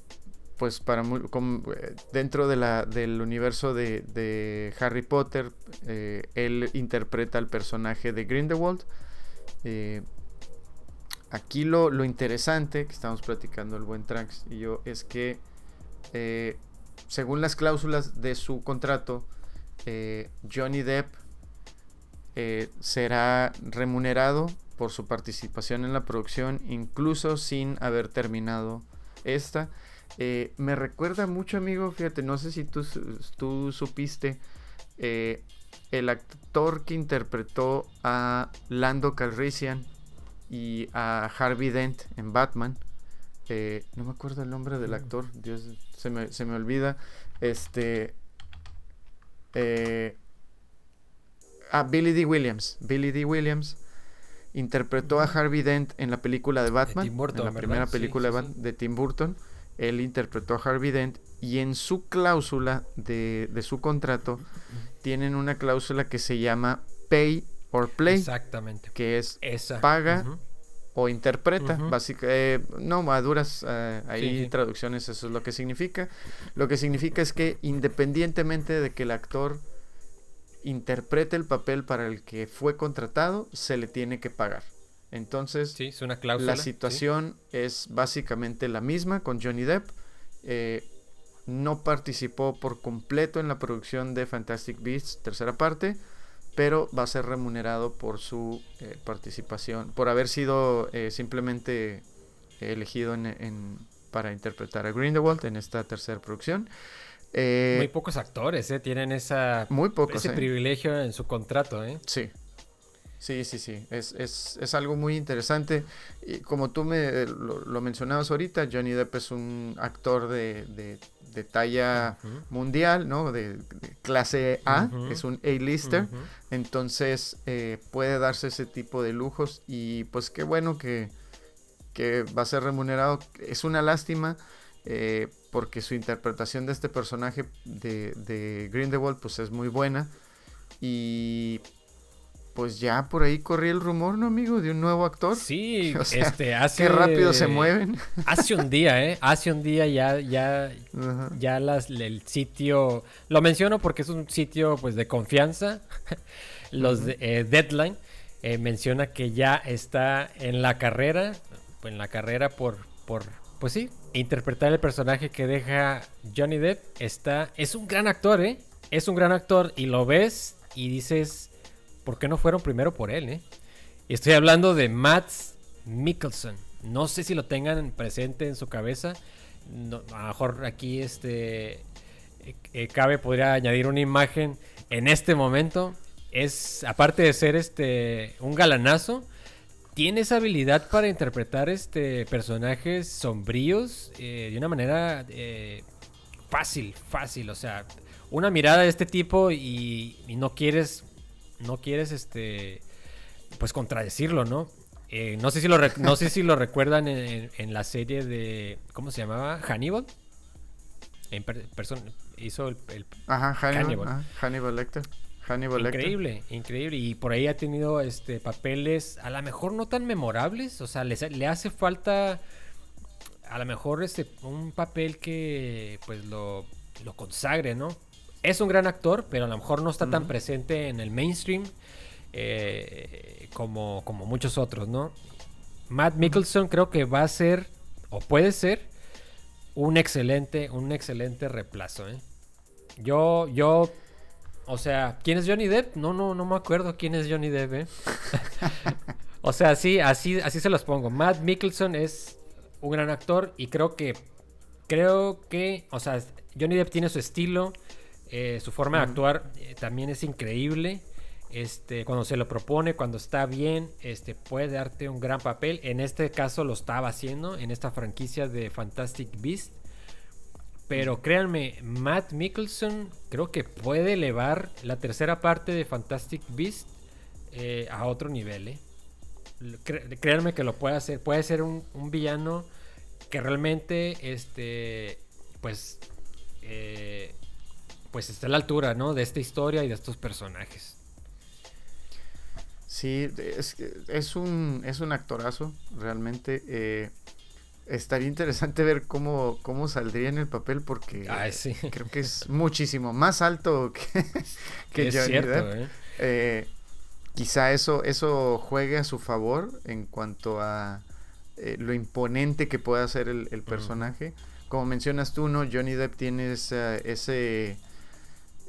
pues para como, dentro de la, del universo de, de Harry Potter, eh, él interpreta al personaje de Grindelwald. Eh, aquí lo, lo, interesante que estamos platicando el buen Trax y yo es que eh, según las cláusulas de su contrato, Johnny Depp eh, será remunerado por su participación en la producción, incluso sin haber terminado esta. Eh, me recuerda mucho, amigo, fíjate, no sé si tú, tú supiste, eh, el actor que interpretó a Lando Calrissian y a Harvey Dent en Batman. Eh, no me acuerdo el nombre del actor, Dios, se me, se me olvida. Este. A Billy D. Williams. Billy D. Williams interpretó a Harvey Dent en la película de Batman, de Burton, en la primera película sí, de, sí, sí. de, Tim Burton. Él interpretó a Harvey Dent y en su cláusula de, de su contrato tienen una cláusula que se llama Pay or Play. Exactamente. Que es paga uh -huh. o interpreta. Uh -huh. Básica, eh, no, a duras, eh, ahí traducciones, eso es lo que significa. Lo que significa es que independientemente de que el actor interprete el papel para el que fue contratado, se le tiene que pagar. Entonces, sí, es una cláusula, la situación sí. es básicamente la misma con Johnny Depp. Eh, no participó por completo en la producción de Fantastic Beasts, tercera parte, pero va a ser remunerado por su eh, participación, por haber sido eh, simplemente elegido en, en, para interpretar a Grindelwald en esta tercera producción. Eh, muy pocos actores eh, tienen esa, muy pocos, ese eh. privilegio en su contrato. ¿eh? Sí, sí, sí, sí. Es, es, es, algo muy interesante. Y como tú me lo, lo, mencionabas ahorita, Johnny Depp es un actor de, de, de talla uh -huh. mundial, ¿no? De, de, clase A, uh -huh. es un A-lister. Uh -huh. Entonces puede darse ese tipo de lujos y pues qué bueno que, que va a ser remunerado. Es una lástima. Eh, porque su interpretación de este personaje de, de, Grindelwald pues es muy buena y pues ya por ahí corría el rumor, ¿no, amigo? De un nuevo actor. Sí, *laughs* o sea, este, hace... Qué rápido se mueven. *laughs* Hace un día, ¿eh? Hace un día ya, ya, uh -huh. ya las, el sitio... Lo menciono porque es un sitio, pues, de confianza. *laughs* Los uh -huh. de, eh, Deadline eh, menciona que ya está en la carrera, en la carrera por, por pues sí, interpretar el personaje que deja Johnny Depp está es un gran actor, ¿eh? Es un gran actor y lo ves y dices, ¿por qué no fueron primero por él, eh? Estoy hablando de Matt Mikkelsen. No sé si lo tengan presente en su cabeza. No, a lo mejor aquí este eh, cabe, podría añadir una imagen en este momento. Es, aparte de ser este un galanazo, tiene esa habilidad para interpretar este personajes sombríos eh, de una manera eh, fácil, fácil. O sea, una mirada de este tipo y, no quieres, no quieres este, pues contradecirlo, ¿no? no sé si lo no sé si lo recuerdan en, la serie de ¿cómo se llamaba? Hannibal. En hizo el, Ajá, Hannibal, Hannibal. Lecter. Hannibal increíble, increíble. Y por ahí ha tenido este papeles a lo mejor no tan memorables. O sea, le, le hace falta a lo mejor este un papel que pues lo, lo consagre, ¿no? Es un gran actor, pero a lo mejor no está tan presente en el mainstream eh, como, como muchos otros, ¿no? Matt Mickelson creo que va a ser, o puede ser, un excelente, un excelente reemplazo, ¿eh? Yo, yo, o sea, ¿quién es Johnny Depp? No, no, no me acuerdo quién es Johnny Depp, ¿eh? *laughs* o sea, sí, así, así se los pongo. Matt Mickelson es un gran actor y creo que, creo que, o sea, Johnny Depp tiene su estilo, eh, su forma de actuar eh, también es increíble. Este, cuando se lo propone, cuando está bien, este, puede darte un gran papel. En este caso lo estaba haciendo en esta franquicia de Fantastic Beast. Pero créanme, Matt Mickelson creo que puede elevar la tercera parte de Fantastic Beast eh, a otro nivel. ¿eh? créanme que lo puede hacer. Puede ser un, villano que realmente, este, pues, eh, pues está a la altura, ¿no? De esta historia y de estos personajes. Sí, es, es, un, es un actorazo, realmente. Eh, estaría interesante ver cómo, cómo saldría en el papel porque creo que es muchísimo más alto que, *laughs* que Johnny ¿eh? Eh, quizá eso, eso juegue a su favor en cuanto a lo imponente que pueda ser el, personaje. Como mencionas tú, ¿no? Johnny Depp tiene ese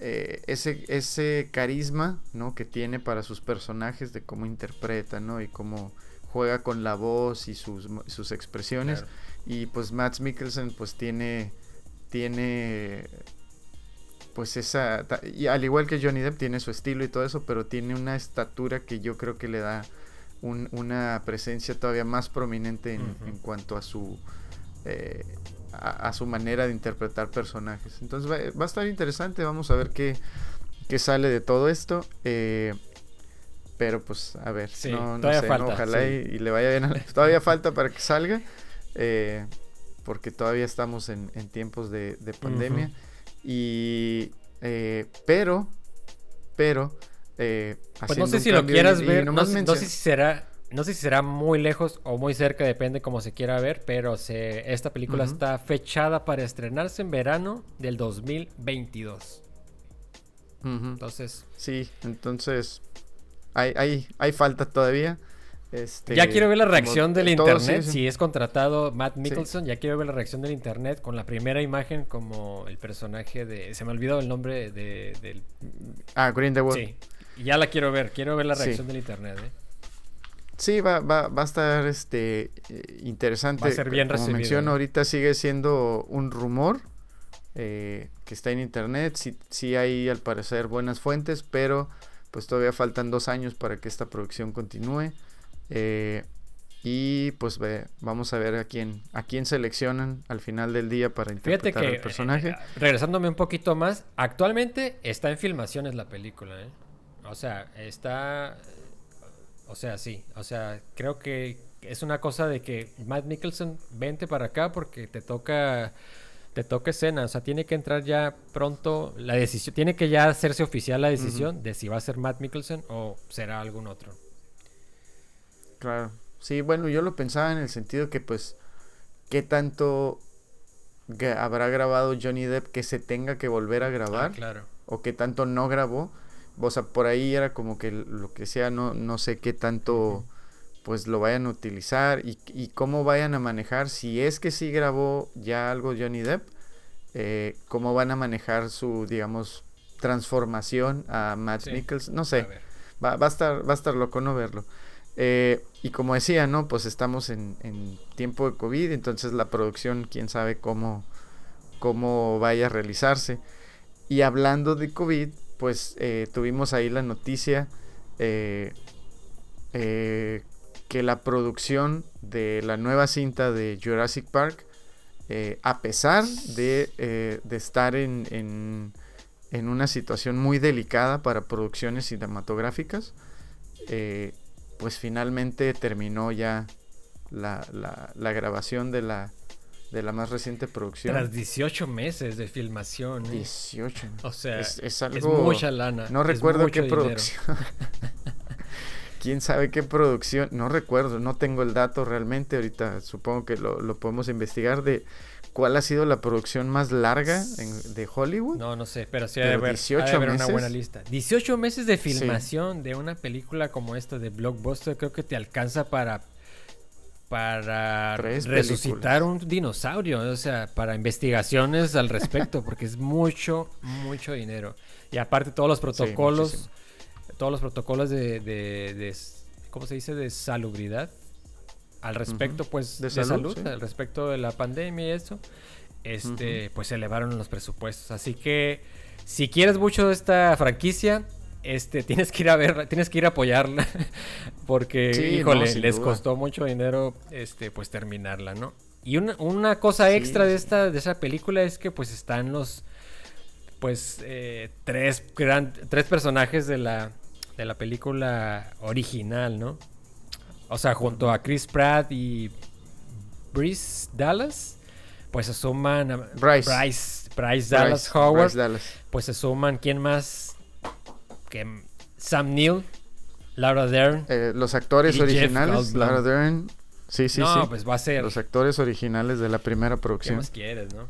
eh, ese, ese carisma ¿no? que tiene para sus personajes, de cómo interpreta ¿no? y cómo juega con la voz y sus, sus expresiones. Y pues Matt Mikkelsen pues tiene, tiene pues esa, y al igual que Johnny Depp tiene su estilo y todo eso, pero tiene una estatura que yo creo que le da una presencia todavía más prominente en, en cuanto a su eh, a, su manera de interpretar personajes. Entonces va, a estar interesante, vamos a ver qué, qué sale de todo esto. Eh, pero pues a ver, no, sé, ojalá y, le vaya bien. todavía falta para que salga, eh, porque todavía estamos en, tiempos de, pandemia. Y, eh, pero, pero, pues no sé si lo quieras ver, no, no sé si será no sé si será muy lejos o muy cerca, depende cómo se quiera ver, pero se, esta película está fechada para estrenarse en verano del 2022. Entonces. Sí, entonces. Hay, hay, hay falta todavía. Este, ya quiero ver la reacción del internet. Si es contratado Matt Mickelson, ya quiero ver la reacción del internet con la primera imagen como el personaje de. Se me olvidó el nombre de, del. Ah, Green the Sí. Ya la quiero ver. Quiero ver la reacción del internet. ¿eh? Sí, va, va, va a estar este interesante. Va a ser bien Como menciono, ahorita sigue siendo un rumor eh, que está en internet. Sí, sí hay al parecer buenas fuentes, pero pues todavía faltan dos años para que esta producción continúe. Eh, y pues ve, vamos a ver a quién, a quién seleccionan al final del día para interpretar el personaje. Eh, regresándome un poquito más, actualmente está en filmaciones la película, O sea, está o sea, sí. O sea, creo que es una cosa de que Matt Nicholson, vente para acá porque te toca te toca escena, o sea, tiene que entrar ya pronto la decisión, tiene que ya hacerse oficial la decisión de si va a ser Matt Mickelson o será algún otro. Claro. Sí, bueno, yo lo pensaba en el sentido que pues qué tanto habrá grabado Johnny Depp que se tenga que volver a grabar ah, claro. o qué tanto no grabó o sea, por ahí era como que lo que sea, no, no sé qué tanto pues lo vayan a utilizar y, y, cómo vayan a manejar, si es que sí grabó ya algo Johnny Depp, eh, cómo van a manejar su, digamos, transformación a Matt Nichols, no sé, va, va, a estar, va a estar loco no verlo. Eh, y como decía, ¿no? Pues estamos en, en, tiempo de COVID, entonces la producción, quién sabe cómo, cómo vaya a realizarse. Y hablando de COVID, pues eh, tuvimos ahí la noticia eh, eh, que la producción de la nueva cinta de Jurassic Park, a pesar de, estar en, en, una situación muy delicada para producciones cinematográficas, pues finalmente terminó ya la, la grabación de la, de la más reciente producción. Tras 18 meses de filmación. 18. ¿eh? O sea, es, algo... mucha lana. No recuerdo qué producción. *laughs* ¿Quién sabe qué producción? No recuerdo, no tengo el dato realmente. Ahorita supongo que lo, podemos investigar de cuál ha sido la producción más larga de Hollywood. No, no sé, pero sí ha de haber, 18 meses. una buena lista. 18 meses de filmación de una película como esta de Blockbuster creo que te alcanza para para resucitar un dinosaurio, o sea, para investigaciones al respecto, porque es mucho, mucho dinero. Y aparte todos los protocolos, todos los protocolos de, de, ¿cómo se dice? De salubridad al respecto, pues, de, salud, al respecto de la pandemia y eso, este, pues se elevaron los presupuestos. Así que, si quieres mucho de esta franquicia, este, *laughs* tienes que ir a ver, tienes que ir a apoyarla, *laughs* porque, híjole, les costó mucho dinero, este, pues terminarla, ¿no? Y una, cosa extra de esta, de esa película es que, pues, están los, pues, eh, tres, tres personajes de la, de la película original, ¿no? O sea, junto a Chris Pratt y Bryce Dallas, pues se suman a Bryce, Bryce, Dallas Howard, pues se suman, ¿quién más? que Sam Neill, Laura Dern. Eh, los actores originales, Laura Dern. Sí, sí, no, pues va a ser. Los actores originales de la primera producción. ¿Qué más quieres, no?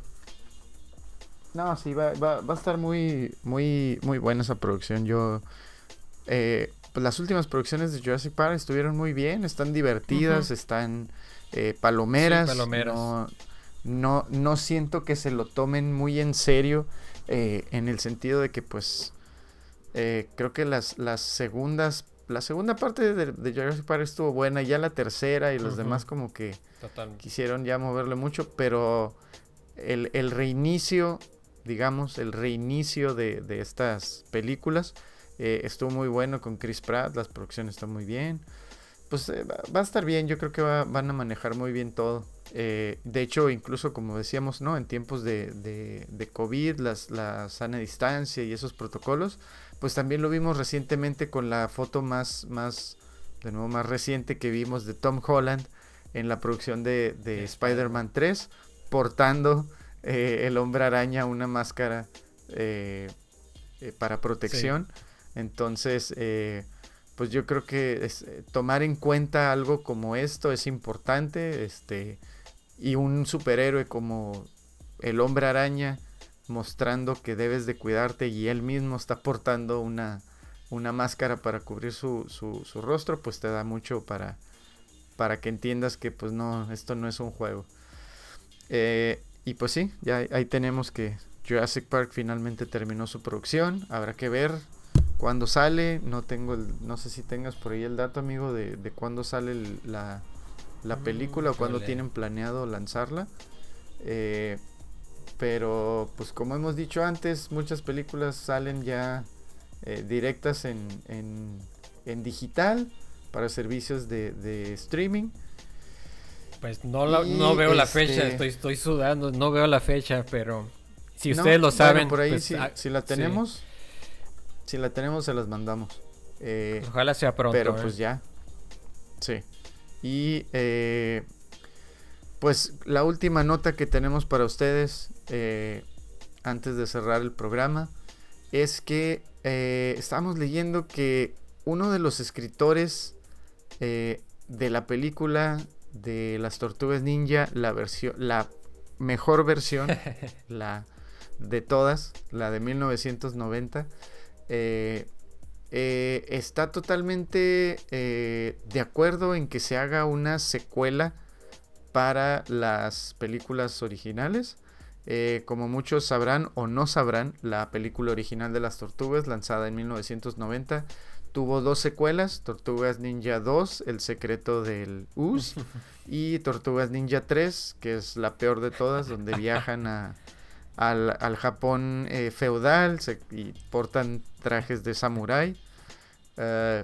No, sí, va, va, va a estar muy, muy, muy buena esa producción. Yo. Eh, pues las últimas producciones de Jurassic Park estuvieron muy bien, están divertidas, están eh, palomeras. palomeras. No, no, no, siento que se lo tomen muy en serio en el sentido de que, pues, eh, creo que las, las segundas, la segunda parte de, de, Jurassic Park estuvo buena, ya la tercera y los demás como que quisieron ya moverle mucho, pero el, el reinicio, digamos, el reinicio de, de estas películas eh, estuvo muy bueno con Chris Pratt, las producciones están muy bien. Pues eh, va a estar bien, yo creo que van a manejar muy bien todo. de hecho, incluso como decíamos, ¿no? En tiempos de, de, de COVID, las, la sana distancia y esos protocolos, pues también lo vimos recientemente con la foto más, más, de nuevo más reciente que vimos de Tom Holland en la producción de, de Spider-Man 3, portando eh, el hombre araña una máscara eh, eh, para protección. Entonces, pues yo creo que tomar en cuenta algo como esto es importante, este, y un superhéroe como el hombre araña, mostrando que debes de cuidarte y él mismo está portando una, una máscara para cubrir su, su, rostro, pues te da mucho para, para que entiendas que pues no, esto no es un juego. Eh, y pues sí, ya ahí tenemos que Jurassic Park finalmente terminó su producción. Habrá que ver cuándo sale. No tengo el, no sé si tengas por ahí el dato, amigo, de, de cuándo sale la, la, mm, película o cuándo tienen planeado lanzarla. Eh, pero pues como hemos dicho antes, muchas películas salen ya eh, directas en, en, digital para servicios de, streaming. Pues no, no veo la fecha, este estoy, estoy sudando, no veo la fecha, pero si ustedes lo saben. por ahí pues, si, ah, si, la tenemos, si la tenemos se las mandamos. Eh, Ojalá sea pronto. Pero pues ¿eh? ya. Sí. Y pues la última nota que tenemos para ustedes eh, antes de cerrar el programa es que eh, estamos leyendo que uno de los escritores eh, de la película de las tortugas ninja, la versión, la mejor versión, *laughs* la de todas, la de 1990, está totalmente de acuerdo en que se haga una secuela para las películas originales. Eh, como muchos sabrán o no sabrán, la película original de las tortugas, lanzada en 1990, tuvo dos secuelas, Tortugas Ninja 2, El secreto del Us, *laughs* y Tortugas Ninja 3, que es la peor de todas, donde viajan a, *laughs* al, al Japón eh, feudal y portan trajes de samurái. Eh,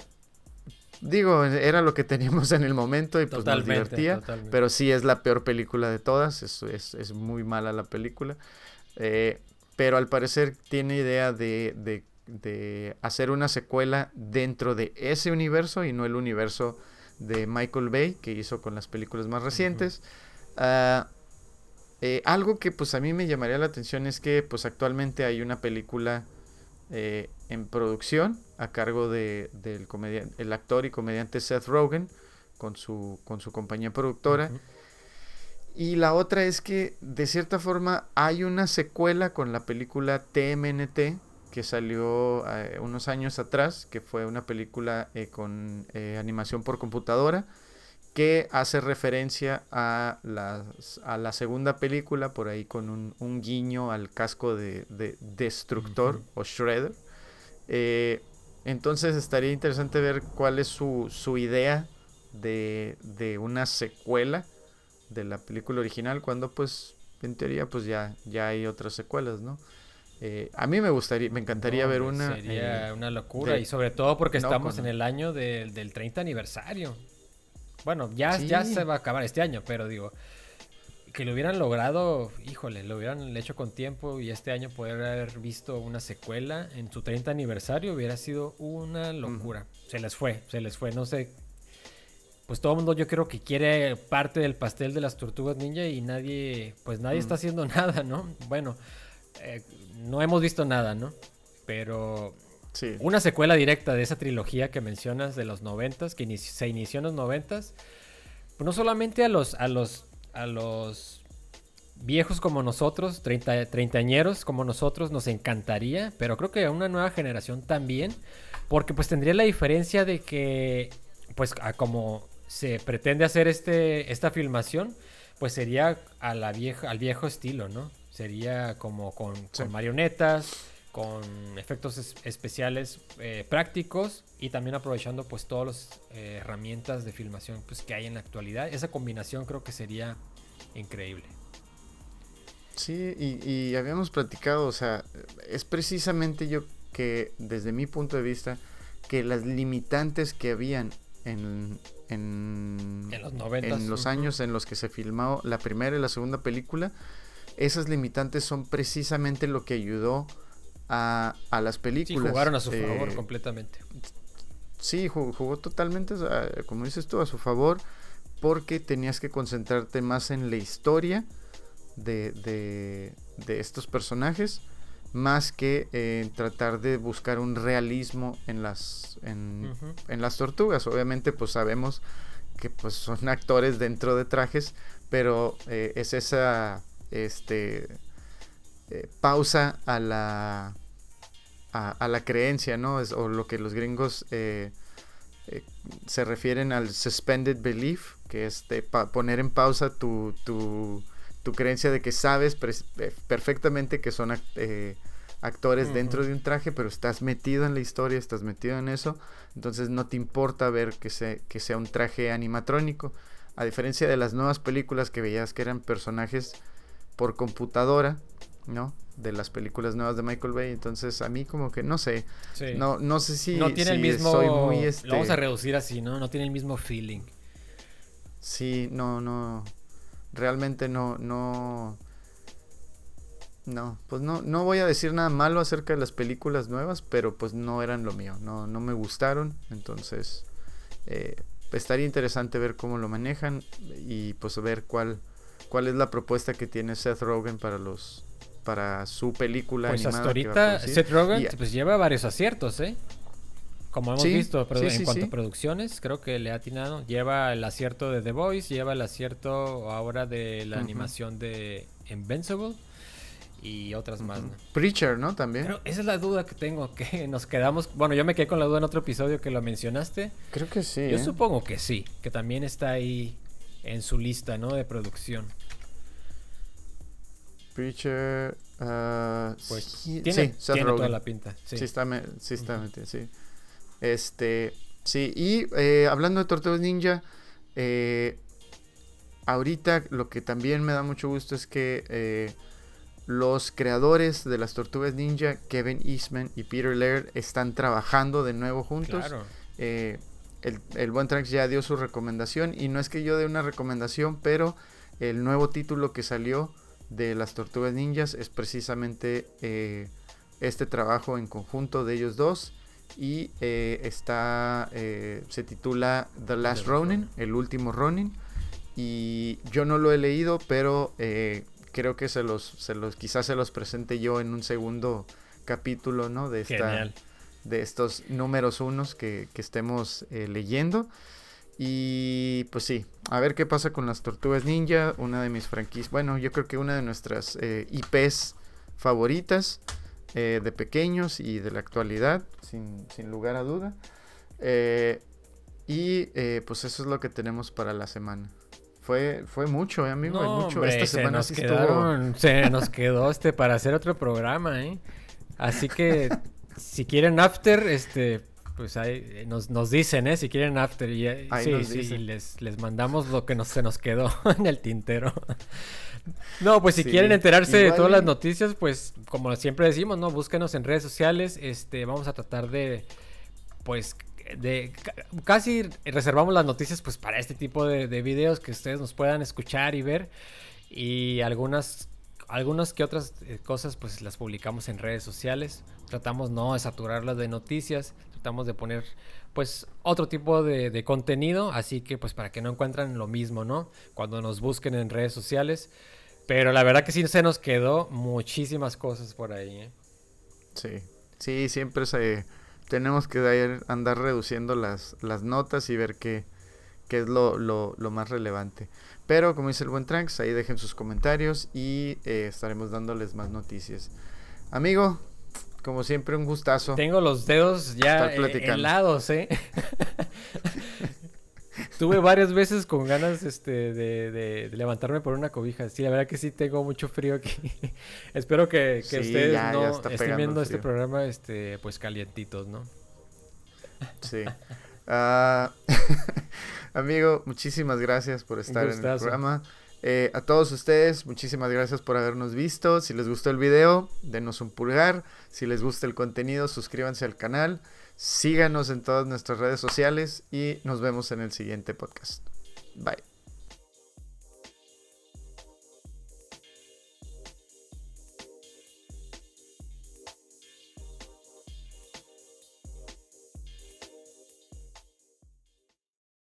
digo, era lo que teníamos en el momento y pues nos divertía. Pero sí es la peor película de todas. Es, es, muy mala la película. Eh, pero al parecer tiene idea de, de, hacer una secuela dentro de ese universo y no el universo de Michael Bay que hizo con las películas más recientes. Eh, algo que pues a mí me llamaría la atención es que pues actualmente hay una película eh, en producción a cargo de, del el actor y comediante Seth Rogen con su, con su compañía productora. Y la otra es que de cierta forma hay una secuela con la película TMNT que salió eh, unos años atrás, que fue una película con animación por computadora que hace referencia a, a la segunda película, por ahí con un, guiño al casco de, Destructor o Shredder. Eh, entonces estaría interesante ver cuál es su, idea de, una secuela de la película original, cuando pues en teoría pues ya, ya hay otras secuelas, ¿no? Eh, a mí me gustaría, me encantaría ver una. Sería eh, una locura, y sobre todo porque estamos en el año del 30 aniversario. Bueno, ya, ya se va a acabar este año, pero digo, que lo hubieran logrado, híjole, lo hubieran hecho con tiempo y este año poder haber visto una secuela en su 30 aniversario hubiera sido una locura. Se les fue, se les fue, no sé. Pues todo el mundo yo creo que quiere parte del pastel de las tortugas ninja y nadie, pues nadie está haciendo *laughs* nada, ¿no? Bueno, eh, no hemos visto nada, ¿no? Pero una secuela directa de esa trilogía que mencionas de los noventas, que se inició en los noventas. Pues no solamente a los, a los, a los viejos como nosotros, treinta, treintañeros como nosotros, nos encantaría, pero creo que a una nueva generación también, porque pues tendría la diferencia de que, pues como se pretende hacer este, esta filmación, pues sería a la vieja, al viejo estilo, ¿no? Sería como con, con marionetas, con efectos especiales eh, prácticos y también aprovechando pues todas las eh, herramientas de filmación pues, que hay en la actualidad. Esa combinación creo que sería increíble. Sí, y, habíamos platicado, o sea, es precisamente yo que desde mi punto de vista, que las limitantes que habían en, en, los, años en los que se filmó la primera y la segunda película, esas limitantes son precisamente lo que ayudó a, las películas. Sí, jugaron a su favor eh, completamente. Sí, jugó, totalmente, como dices tú, a su favor, porque tenías que concentrarte más en la historia de, de, estos personajes, más que en tratar de buscar un realismo en las, en, en las tortugas. Obviamente, pues sabemos que pues son actores dentro de trajes, pero eh, es esa este eh, pausa a la, a, la creencia, ¿no? Es, o lo que los gringos eh, eh, se refieren al suspended belief, que es poner en pausa tu, tu, tu, creencia de que sabes perfectamente que son actores dentro de un traje, pero estás metido en la historia, estás metido en eso, entonces no te importa ver que, se, que sea un traje animatrónico. A diferencia de las nuevas películas que veías que eran personajes por computadora, ¿no? De las películas nuevas de Michael Bay. Entonces, a mí como que no sé. No, no sé si. No tiene el mismo. Soy muy este... Lo vamos a reducir así, ¿no? No tiene el mismo feeling. Sí, no, no. Realmente no, no. No, pues no, no voy a decir nada malo acerca de las películas nuevas, pero pues no eran lo mío, no, no me gustaron, entonces eh, estaría interesante ver cómo lo manejan y pues ver cuál, cuál es la propuesta que tiene Seth Rogen para los para su película pues hasta ahorita Seth Rogen pues lleva varios aciertos eh como hemos visto en cuanto a producciones creo que le ha atinado. Lleva el acierto de The Voice lleva el acierto ahora de la animación de Invincible y otras más Preacher no también. Pero esa es la duda que tengo *laughs* que nos quedamos bueno yo me quedé con la duda en otro episodio que lo mencionaste. Creo que sí yo ¿eh? supongo que sí que también está ahí en su lista, ¿no? De producción. Preacher. Uh, pues tiene, toda la pinta. Sí, está, sí sí. Este, sí, y eh, hablando de Tortugas Ninja, eh, ahorita lo que también me da mucho gusto es que los creadores de las Tortugas Ninja, Kevin Eastman y Peter Laird, están trabajando de nuevo juntos. Eh, el, el, buen Tranks ya dio su recomendación y no es que yo dé una recomendación, pero el nuevo título que salió de las Tortugas Ninjas es precisamente eh, este trabajo en conjunto de ellos dos y eh, está se titula The Last Ronin, el último Ronin y yo no lo he leído, pero creo que se los, se los, quizás se los presente yo en un segundo capítulo, ¿no? De esta, de estos números unos que, estemos eh, leyendo. Y pues sí, a ver qué pasa con las Tortugas Ninja, una de mis franquicias, bueno, yo creo que una de nuestras eh, IPs favoritas eh, de pequeños y de la actualidad, sin, sin lugar a duda. y pues eso es lo que tenemos para la semana. Fue, fue mucho, ¿eh, amigo. mucho. Esta semana se nos Se nos quedó este para hacer otro programa, ¿eh? Así que si quieren after, este, pues ahí eh, nos, nos dicen, ¿eh? Si quieren after. Y, eh, sí, sí, les, les mandamos lo que nos, se nos quedó *laughs* en el tintero. No, pues si quieren enterarse de todas las noticias, pues como siempre decimos, ¿no? Búsquenos en redes sociales. Este, vamos a tratar de, pues, de casi reservamos las noticias pues para este tipo de, videos que ustedes nos puedan escuchar y ver y algunas algunas que otras eh, cosas pues las publicamos en redes sociales tratamos no de saturarlas de noticias tratamos de poner pues otro tipo de, contenido así que pues para que no encuentren lo mismo no cuando nos busquen en redes sociales pero la verdad que sí se nos quedó muchísimas cosas por ahí ¿eh? sí sí siempre se tenemos que andar reduciendo las, las notas y ver qué, qué es lo, lo, más relevante. Pero como dice el buen Tranks, ahí dejen sus comentarios y eh, estaremos dándoles más noticias. Amigo, como siempre, un gustazo. Tengo los dedos ya helados, ¿eh? *laughs* Tuve varias veces con ganas este, de, levantarme por una cobija. Sí, la verdad que sí tengo mucho frío aquí. *laughs* Espero que, ustedes no estén viendo este programa este, pues calientitos, ¿no? Sí. Ah, *laughs* amigo, muchísimas gracias por estar en el programa. Eh, a todos ustedes, muchísimas gracias por habernos visto. Si les gustó el video, denos un pulgar. Si les gusta el contenido, suscríbanse al canal. Síganos en todas nuestras redes sociales y nos vemos en el siguiente podcast. Bye.